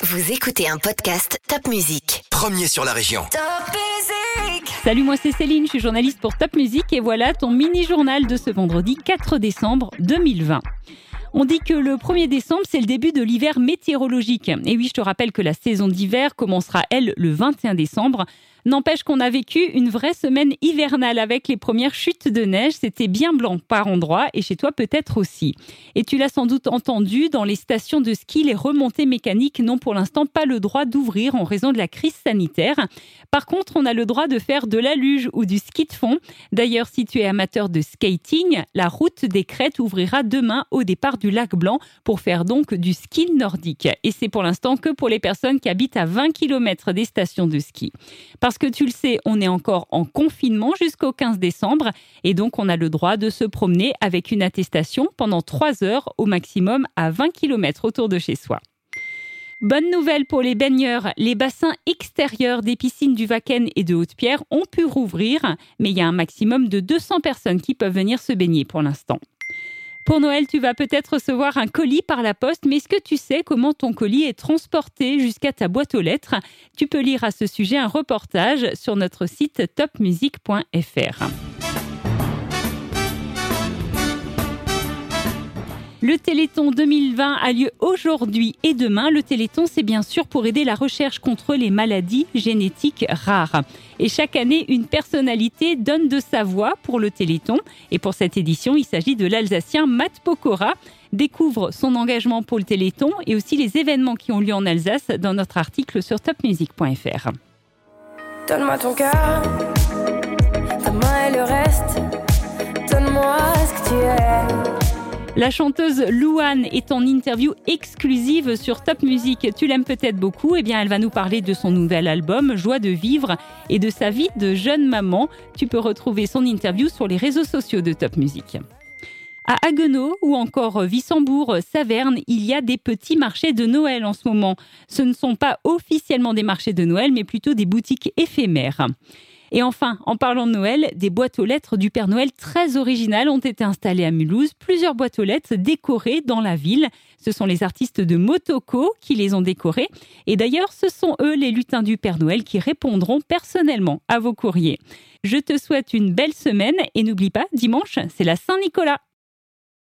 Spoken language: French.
Vous écoutez un podcast Top Music. Premier sur la région. Salut, moi c'est Céline, je suis journaliste pour Top Music et voilà ton mini-journal de ce vendredi 4 décembre 2020. On dit que le 1er décembre, c'est le début de l'hiver météorologique. Et oui, je te rappelle que la saison d'hiver commencera, elle, le 21 décembre. N'empêche qu'on a vécu une vraie semaine hivernale avec les premières chutes de neige. C'était bien blanc par endroits et chez toi peut-être aussi. Et tu l'as sans doute entendu, dans les stations de ski, les remontées mécaniques n'ont pour l'instant pas le droit d'ouvrir en raison de la crise sanitaire. Par contre, on a le droit de faire de la luge ou du ski de fond. D'ailleurs, si tu es amateur de skating, la route des crêtes ouvrira demain au départ du lac Blanc pour faire donc du ski nordique. Et c'est pour l'instant que pour les personnes qui habitent à 20 km des stations de ski. Parce que tu le sais, on est encore en confinement jusqu'au 15 décembre et donc on a le droit de se promener avec une attestation pendant 3 heures au maximum à 20 km autour de chez soi. Bonne nouvelle pour les baigneurs, les bassins extérieurs des piscines du Vaken et de Haute-Pierre ont pu rouvrir, mais il y a un maximum de 200 personnes qui peuvent venir se baigner pour l'instant. Pour Noël, tu vas peut-être recevoir un colis par la poste, mais est-ce que tu sais comment ton colis est transporté jusqu'à ta boîte aux lettres? Tu peux lire à ce sujet un reportage sur notre site topmusic.fr. Le Téléthon 2020 a lieu aujourd'hui et demain. Le Téléthon, c'est bien sûr pour aider la recherche contre les maladies génétiques rares. Et chaque année, une personnalité donne de sa voix pour le Téléthon. Et pour cette édition, il s'agit de l'Alsacien Matt Pokora. Découvre son engagement pour le Téléthon et aussi les événements qui ont lieu en Alsace dans notre article sur topmusic.fr. Donne-moi ton cœur, La chanteuse Louane est en interview exclusive sur Top Music. Tu l'aimes peut-être beaucoup. Eh bien, elle va nous parler de son nouvel album Joie de vivre et de sa vie de jeune maman. Tu peux retrouver son interview sur les réseaux sociaux de Top Music. À Haguenau ou encore Wissembourg, Saverne, il y a des petits marchés de Noël en ce moment. Ce ne sont pas officiellement des marchés de Noël, mais plutôt des boutiques éphémères. Et enfin, en parlant de Noël, des boîtes aux lettres du Père Noël très originales ont été installées à Mulhouse. Plusieurs boîtes aux lettres décorées dans la ville. Ce sont les artistes de Motoko qui les ont décorées. Et d'ailleurs, ce sont eux, les lutins du Père Noël, qui répondront personnellement à vos courriers. Je te souhaite une belle semaine et n'oublie pas, dimanche, c'est la Saint-Nicolas.